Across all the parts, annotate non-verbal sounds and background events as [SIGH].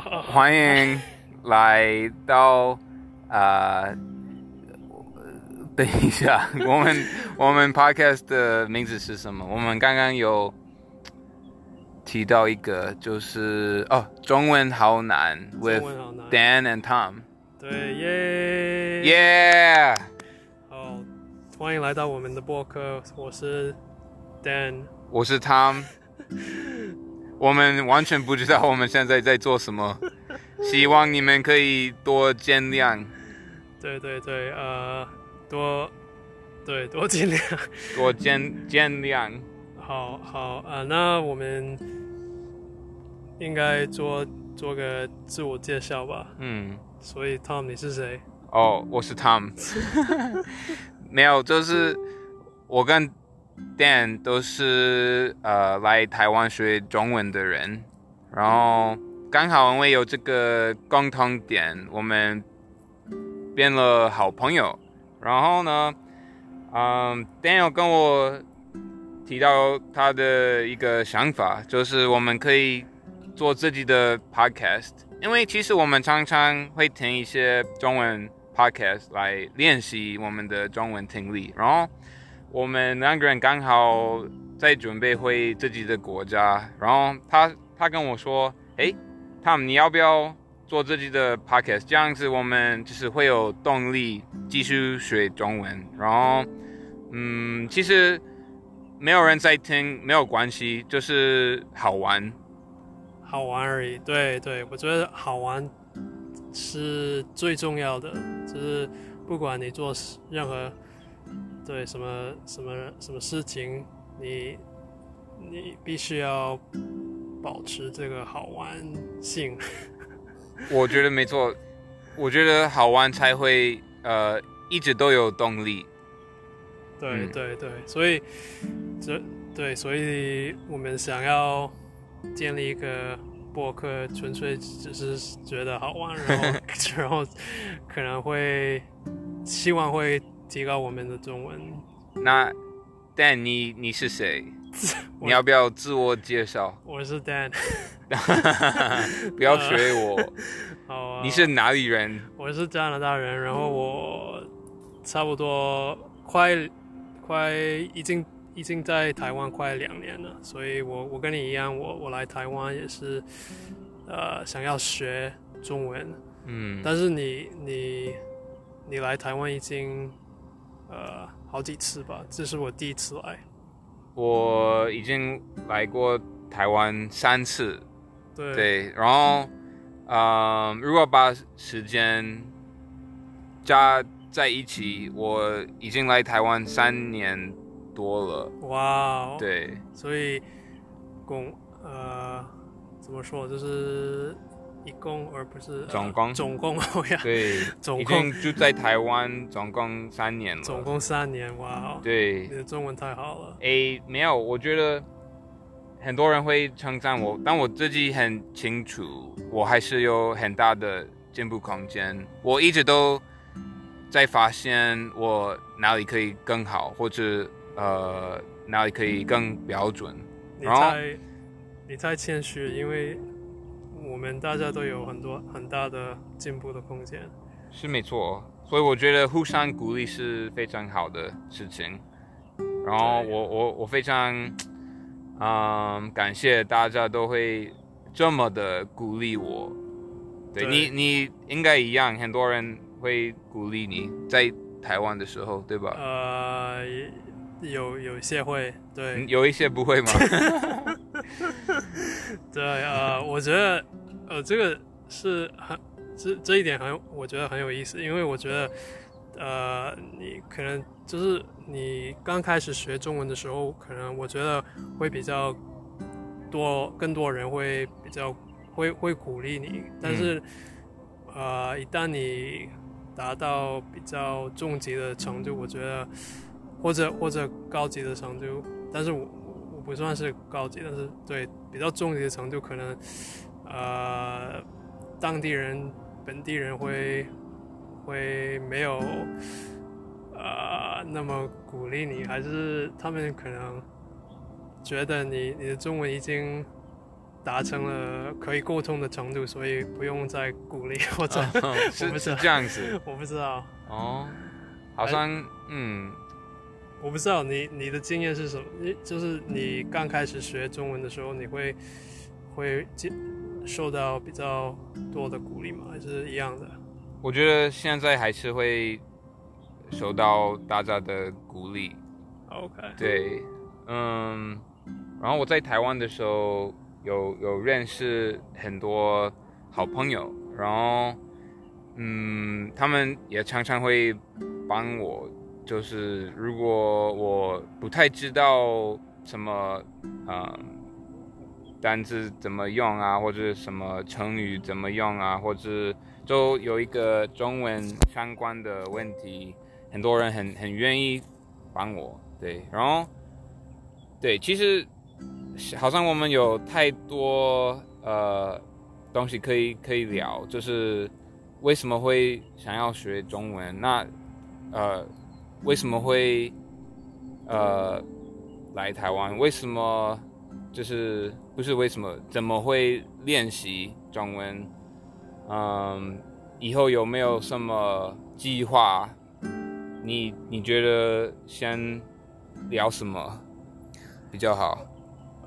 欢迎来到呃，等一下，我们我们 podcast 的名字是什么？我们刚刚有提到一个，就是哦，中文好难，with 中文好难 Dan and Tom。对耶耶！好，欢迎来到我们的播客，我是 Dan。我是 Tom。[LAUGHS] 我们完全不知道我们现在在做什么，[LAUGHS] 希望你们可以多见谅，对对对，呃，多对多见谅。多见见谅。好好呃，那我们应该做做个自我介绍吧。嗯。所以 Tom 你是谁？哦，我是 Tom。[LAUGHS] 没有，就是我跟 Dan 都是呃来台湾学中文的人，然后刚好因为有这个共同点，我们变了好朋友。然后呢，嗯，Dan 有跟我提到他的一个想法，就是我们可以做自己的 podcast。因为其实我们常常会听一些中文 podcast 来练习我们的中文听力，然后我们两个人刚好在准备回自己的国家，然后他他跟我说：“诶 t o m 你要不要做自己的 podcast？这样子我们就是会有动力继续学中文。”然后，嗯，其实没有人在听，没有关系，就是好玩。好玩而已，对对，我觉得好玩是最重要的，就是不管你做任何对什么什么什么事情，你你必须要保持这个好玩性。[LAUGHS] 我觉得没错，我觉得好玩才会呃一直都有动力。对对对，所以这对，所以我们想要。建立一个博客，纯粹只是觉得好玩，然后 [LAUGHS] 然后可能会希望会提高我们的中文。那 Dan，你你是谁？[LAUGHS] 你要不要自我介绍？我是 Dan，[LAUGHS] 不要学我。[LAUGHS] 好啊。你是哪里人？我是加拿大人，然后我差不多快快已经。已经在台湾快两年了，所以我我跟你一样，我我来台湾也是，呃，想要学中文，嗯，但是你你你来台湾已经呃好几次吧？这是我第一次来。我已经来过台湾三次，对对，然后呃，如果把时间加在一起，我已经来台湾三年。多了哇，对，所以共呃怎么说，就是一共而不是总共总共 [LAUGHS] 呀，对，总共就在台湾总共三年了，总共三年哇，对，你的中文太好了。诶，没有，我觉得很多人会称赞我，但我自己很清楚，我还是有很大的进步空间。我一直都在发现我哪里可以更好，或者。呃，哪里可以更标准？你太你太谦虚，因为我们大家都有很多很大的进步的空间。是没错，所以我觉得互相鼓励是非常好的事情。然后我我我非常嗯感谢大家都会这么的鼓励我。对你你应该一样，很多人会鼓励你在台湾的时候，对吧？呃。有有一些会，对，有一些不会吗？[LAUGHS] 对呃，我觉得呃，这个是很这这一点很，我觉得很有意思，因为我觉得呃，你可能就是你刚开始学中文的时候，可能我觉得会比较多，更多人会比较会会鼓励你，但是呃，一旦你达到比较中级的程度，我觉得。或者或者高级的程度，但是我我不算是高级，但是对比较中级的程度，可能呃当地人本地人会会没有呃那么鼓励你，还是他们可能觉得你你的中文已经达成了可以沟通的程度，所以不用再鼓励 [LAUGHS] 或者是是不知道这样子。我不知道，哦，好像嗯，我不知道你你的经验是什么？你就是你刚开始学中文的时候，你会会接受到比较多的鼓励吗？还是一样的？我觉得现在还是会受到大家的鼓励。OK，对，嗯，然后我在台湾的时候有有认识很多好朋友，然后嗯，他们也常常会帮我，就是如果我不太知道什么嗯单词怎么用啊，或者什么成语怎么用啊，或者就有一个中文相关的问题，很多人很很愿意帮我。对，然后对，其实好像我们有太多呃东西可以可以聊，就是为什么会想要学中文？那呃为什么会呃来台湾？为什么就是不是为什么？怎么会练习中文？嗯，以后有没有什么计划？你你觉得先聊什么比较好？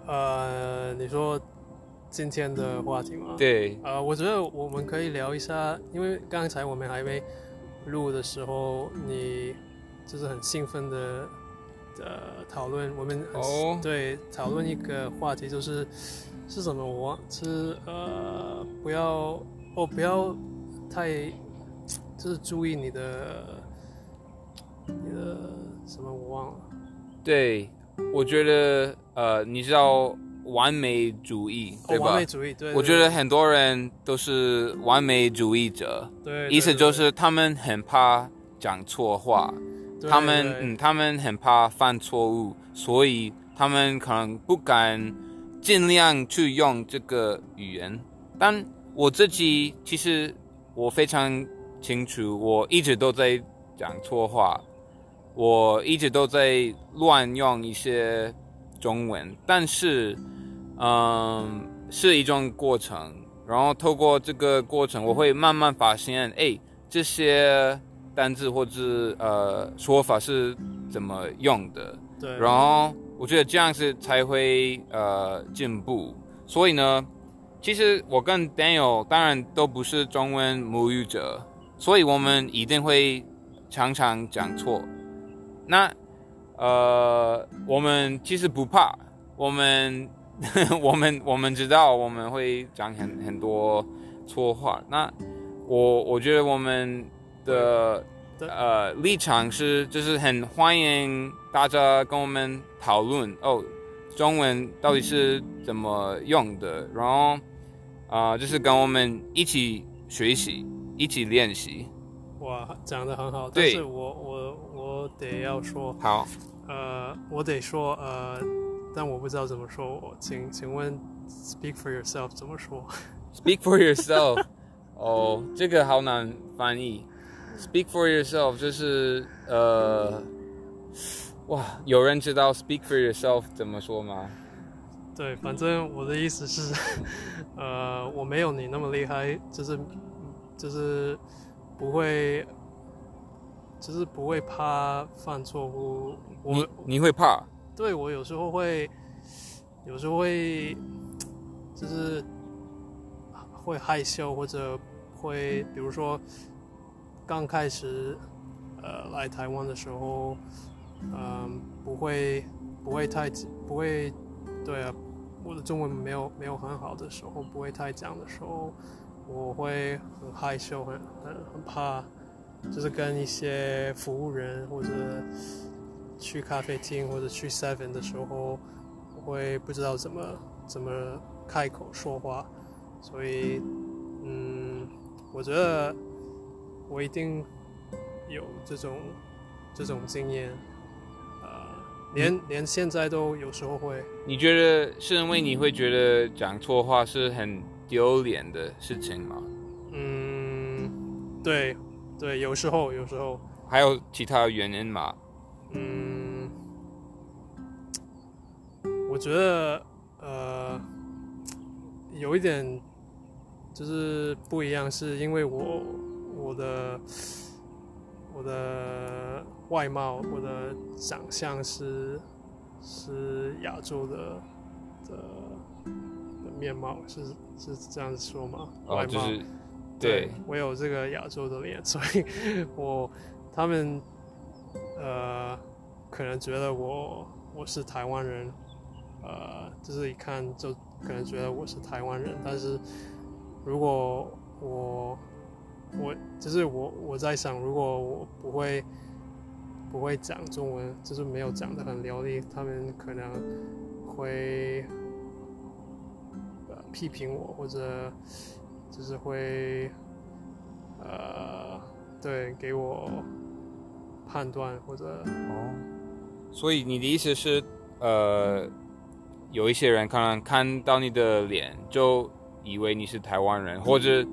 呃，你说今天的话题吗？。对，呃，我觉得我们可以聊一下，因为刚才我们还没录的时候，你就是很兴奋的呃讨论，我们哦。对讨论一个话题，就是是什么我忘是呃不要哦不要太就是注意你的你的什么我忘了，对，我觉得呃，你知道完美主义哦对吧？完美主义，对，我觉得很多人都是完美主义者，对，对意思就是他们很怕讲错话，对他们嗯，他们很怕犯错误，所以他们可能不敢尽量去用这个语言。但我自己其实我非常清楚，我一直都在讲错话，我一直都在乱用一些中文，但是嗯，是一种过程。然后透过这个过程，我会慢慢发现，哎，这些单字或者呃说法是怎么用的。对，然后我觉得这样是才会呃进步。所以呢，其实我跟 Daniel 当然都不是中文母语者，所以我们一定会常常讲错。那呃，我们其实不怕，我们 [LAUGHS] 我们我们知道我们会讲很很多错话。那我我觉得我们的对呃立场是，就是很欢迎大家跟我们讨论哦，中文到底是怎么用的，然后啊、呃就是跟我们一起学习，一起练习。哇，讲的很好，但是我我我得要说，好，呃，我得说，呃，但我不知道怎么说，我请请问，speak for yourself 怎么说？[LAUGHS] Speak for yourself。哦，这个好难翻译。Speak for yourself 就是呃，哇，有人知道 speak for yourself 怎么说吗？对，反正我的意思是，呃，我没有你那么厉害，就是就是不会，就是不会怕犯错误。我你你会怕？对我有时候会，有时候会，就是会害羞，或者会，比如说刚开始呃来台湾的时候，嗯、不会不会太不会，对啊，我的中文没有没有很好的时候，不会太讲的时候，我会很害羞，很很很怕，就是跟一些服务人或者去咖啡厅或者去 Seven 的时候，我会不知道怎么怎么开口说话，所以嗯，我觉得我一定有这种这种经验，呃，连连现在都有时候会，你觉得是因为你会觉得讲错话是很丢脸的事情吗？嗯，对对，有时候有时候，还有其他原因吗？嗯，我觉得呃，有一点就是不一样，是因为我我的我的外貌，我的长相是是亚洲的的的面貌，是是这样子说吗？外貌是对，我有这个亚洲的脸，[LAUGHS] 所以我他们呃可能觉得我我是台湾人，呃，就是一看就可能觉得我是台湾人，但是如果我我就是我我在想，如果我不会不会讲中文，就是没有讲的很流利，他们可能会呃批评我，或者就是会呃对给我判断或者哦，所以你的意思是，呃，有一些人可能看到你的脸就以为你是台湾人，或者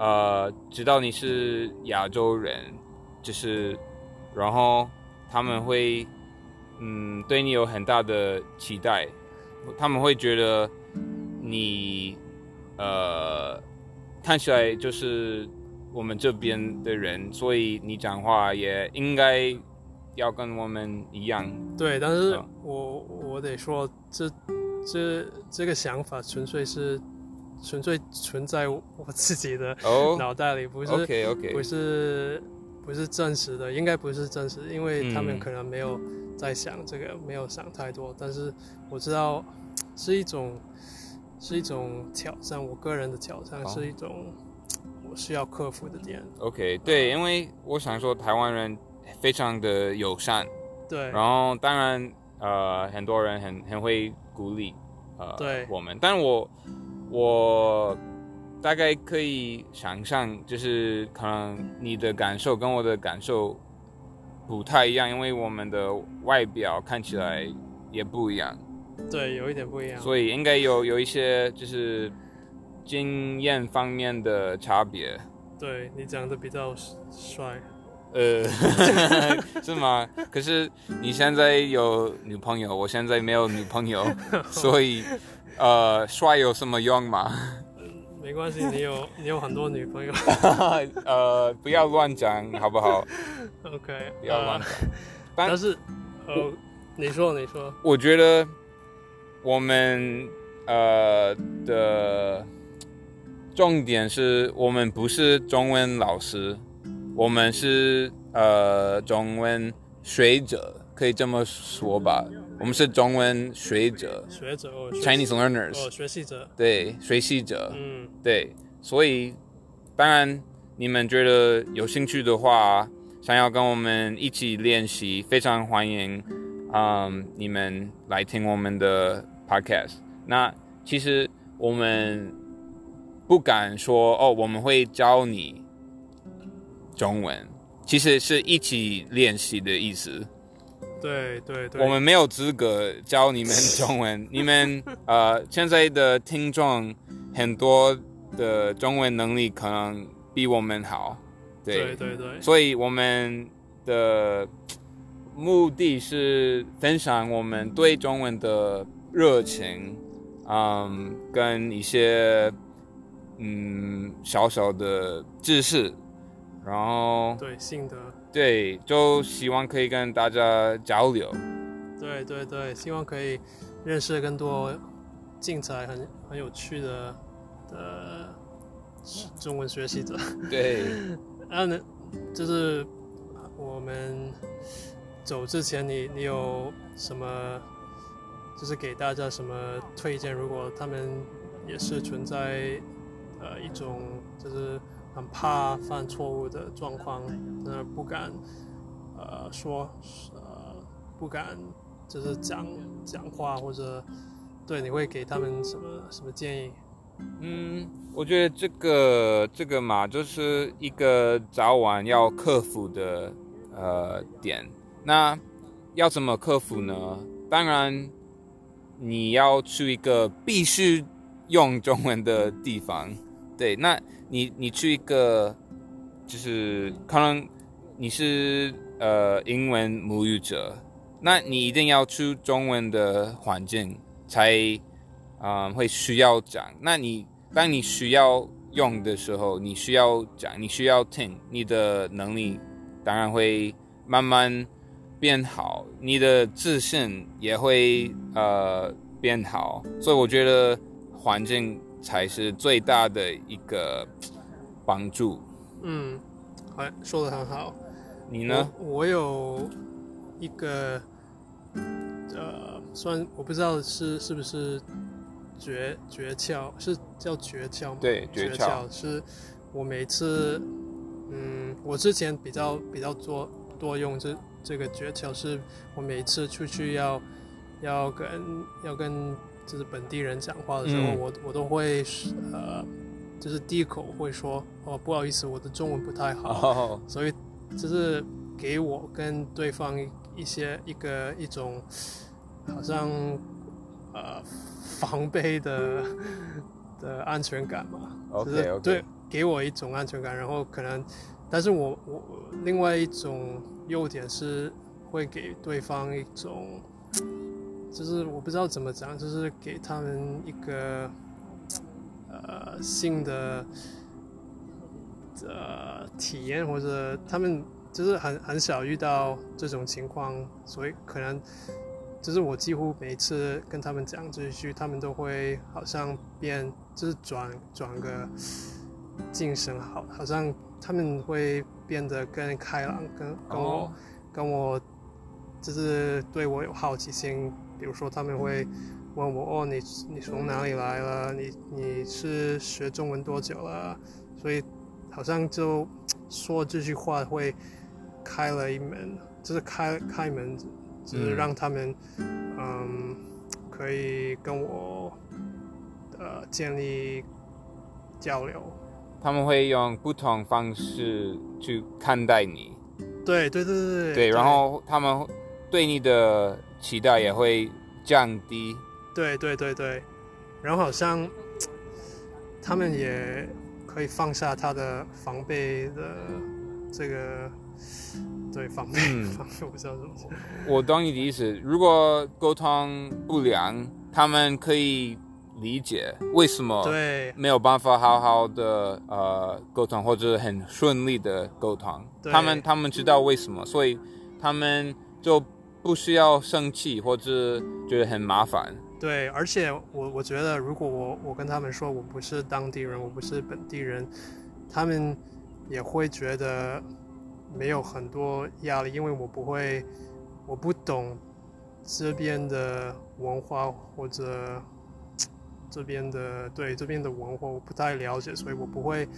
呃知道你是亚洲人，就是然后他们会嗯对你有很大的期待，他们会觉得你呃看起来就是我们这边的人，所以你讲话也应该要跟我们一样。对，但是嗯我我得说，这这这个想法纯粹是纯粹存在我自己的哦。[LAUGHS] 脑袋里，不是不是不是真实的，应该不是真实的，因为他们嗯可能没有在想这个，没有想太多。但是我知道是一种是一种挑战，我个人的挑战、哦是一种我需要克服的点。OK，对，因为我想说台湾人非常的友善，对。然后当然呃很多人很很会鼓励呃对。我们，但我我大概可以想象，就是可能你的感受跟我的感受不太一样，因为我们的外表看起来也不一样。对，有一点不一样。所以应该有有一些就是经验方面的差别。对你长得比较帅，呃，[LAUGHS] 是吗？可是你现在有女朋友，我现在没有女朋友，所以呃，帅有什么用吗？[LAUGHS] 没关系，你有你有很多女朋友。[LAUGHS] 呃，不要乱讲，好不好？OK，不要乱呃讲。但但是呃，你说你说，我觉得我们呃的重点是我们不是中文老师，我们是呃中文学者，可以这么说吧？我们是中文学者。学者哦，Chinese learners，、哦学习者，对，学习者，嗯，对，所以当然你们觉得有兴趣的话，想要跟我们一起练习，非常欢迎，嗯，你们来听我们的 podcast。那其实我们不敢说哦，我们会教你中文，其实是一起练习的意思。对对对，我们没有资格教你们中文。[LAUGHS] 你们呃，现在的听众很多的中文能力可能比我们好，对，对对对。所以我们的目的是分享我们对中文的热情，嗯，跟一些嗯小小的知识，然后对性德，对，就希望可以跟大家交流。对对对，希望可以认识更多精彩、很很有趣的的中文学习者。[LAUGHS] 对，然后呢就是我们走之前你，你有什么，就是给大家什么推荐？如果他们也是存在呃一种就是很怕犯错误的状况，那不敢呃说呃不敢就是讲讲话或者对，你会给他们什么什么建议？嗯，我觉得这个这个嘛，就是一个早晚要克服的呃点。那要怎么克服呢？当然，你要去一个必须用中文的地方。对，那你你去一个就是可能你是呃英文母语者，那你一定要去中文的环境才嗯，会需要讲。那你当你需要用的时候，你需要讲，你需要听，你的能力当然会慢慢变好，你的自信也会呃变好。所以我觉得环境才是最大的一个帮助。嗯，好，说的很好。你呢？我我有一个呃，算我不知道是是不是诀诀窍，是叫诀窍吗？对，诀窍是我每次，嗯，我之前比较比较多多用这这个诀窍，是我每次出去要要跟要跟就是本地人讲话的时候，嗯。我我都会呃，就是第一口会说哦，不好意思，我的中文不太好。哦，所以就是给我跟对方一一些一个一种好像呃防备的的安全感嘛 OK，就是对给我一种安全感，然后可能，但是我我另外一种优点是会给对方一种，就是我不知道怎么讲，就是给他们一个呃新的呃体验，或者他们就是很很少遇到这种情况，所以可能就是我几乎每次跟他们讲这一句，他们都会好像变，就是转转个精神，好，好像他们会变得更开朗，跟跟我、哦。跟我就是对我有好奇心，比如说他们会问我哦，你你从哪里来了？你你是学中文多久了？所以好像就说这句话会开了一门，就是开开门，就是嗯让他们嗯可以跟我呃建立交流。他们会用不同方式去看待你，对对对对对对，然后他们对你的期待也会降低。对对对对，然后好像他们也可以放下他的防备的这个对防备、嗯 [LAUGHS] 防备，我不知道怎么讲。我懂你的意思。如果沟通不良，他们可以理解为什么对没有办法好好的呃沟通，或者很顺利的沟通。他们他们知道为什么，所以他们就不需要生气或者觉得很麻烦。对，而且我我觉得，如果我我跟他们说我不是当地人，我不是本地人，他们也会觉得没有很多压力，因为我不会，我不懂这边的文化或者这边的对这边的文化我不太了解，所以我不会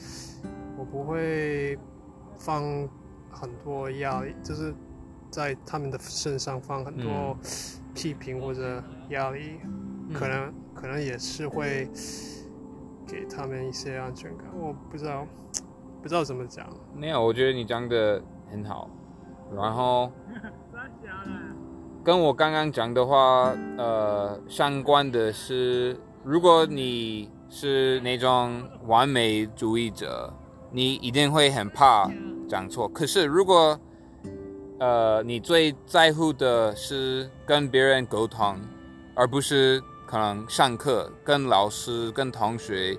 我不会放很多压力，就是在他们的身上放很多批评或者压力，可能可能也是会给他们一些安全感。我不知道不知道怎么讲。没有，我觉得你讲的很好。然后 [LAUGHS] 跟我刚刚讲的话，呃，相关的是，如果你是那种完美主义者，你一定会很怕讲错。可是如果呃你最在乎的是跟别人沟通，而不是可能上课跟老师跟同学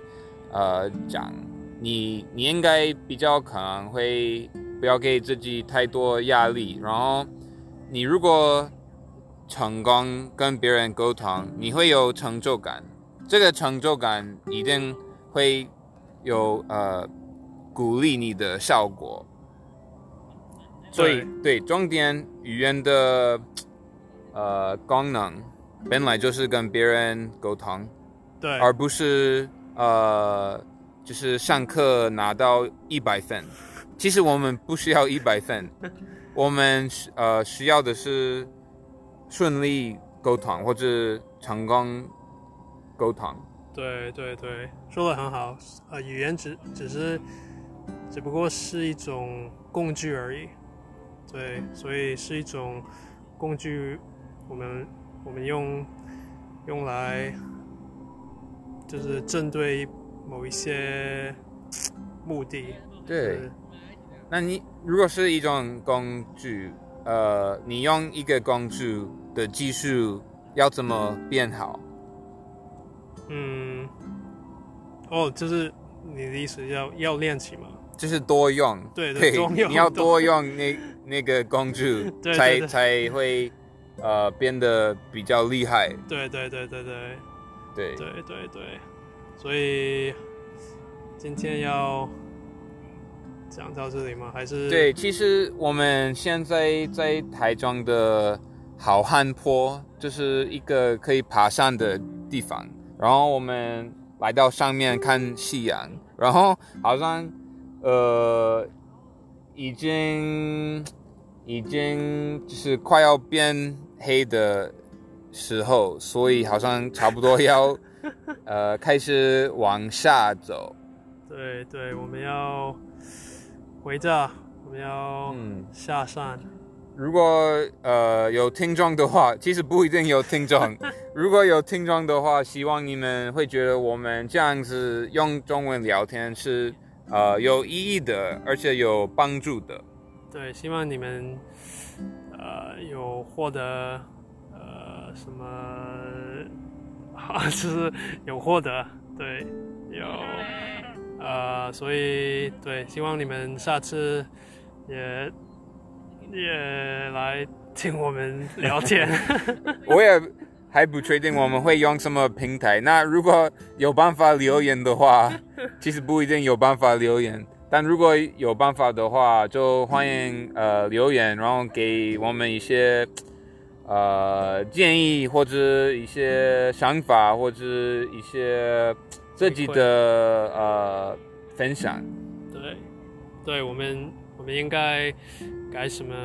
呃讲，你你应该比较可能会不要给自己太多压力，然后你如果成功跟别人沟通，你会有成就感，这个成就感一定会有呃鼓励你的效果。所以对重点语言的呃功能本来就是跟别人沟通，对而不是呃就是上课拿到一百分。其实我们不需要一百分，[LAUGHS] 我们呃需要的是顺利沟通或者成功沟通。对对对，说的很好。呃，语言只只是只不过是一种工具而已。对，所以是一种工具，我们我们用用来就是针对某一些目的。对，那你如果是一种工具，呃，你用一个工具的技术要怎么变好？嗯，哦，就是你的意思要要练习吗？就是多用，对对多用你要多用那那个工具，才对才会呃变得比较厉害。对对对对对对，对对对，所以今天要讲到这里吗？还是对，其实我们现在在台中的好汉坡，就是一个可以爬山的地方。然后我们来到上面看夕阳，然后好像呃已经已经就是快要变黑的时候，所以好像差不多要 [LAUGHS] 呃开始往下走。对对，我们要回家，我们要嗯。下山。如果呃有听众的话，其实不一定有听众。如果有听众的话，希望你们会觉得我们这样子用中文聊天是呃有意义的，而且有帮助的。对，希望你们呃有获得呃什么，就是有获得，对，有呃，所以对，希望你们下次也也来听我们聊天。[LAUGHS] 我也还不确定我们会用什么平台。那如果有办法留言的话，[LAUGHS] 其实不一定有办法留言。但如果有办法的话，就欢迎呃留言，然后给我们一些呃建议或者一些想法或者一些自己的呃分享。对，对我们我们应该改什么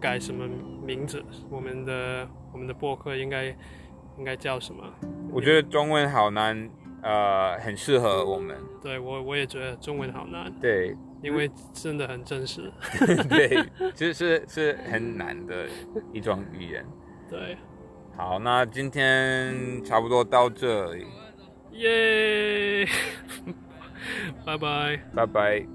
改什么名字？我们的我们的博客应该应该叫什么？我觉得中文好难，呃，很适合我们。对我我也觉得中文好难，对因为真的很真实。[LAUGHS] 对，其实是是很难的一种语言。对，好，那今天差不多到这里，耶，[LAUGHS] 拜拜。拜拜。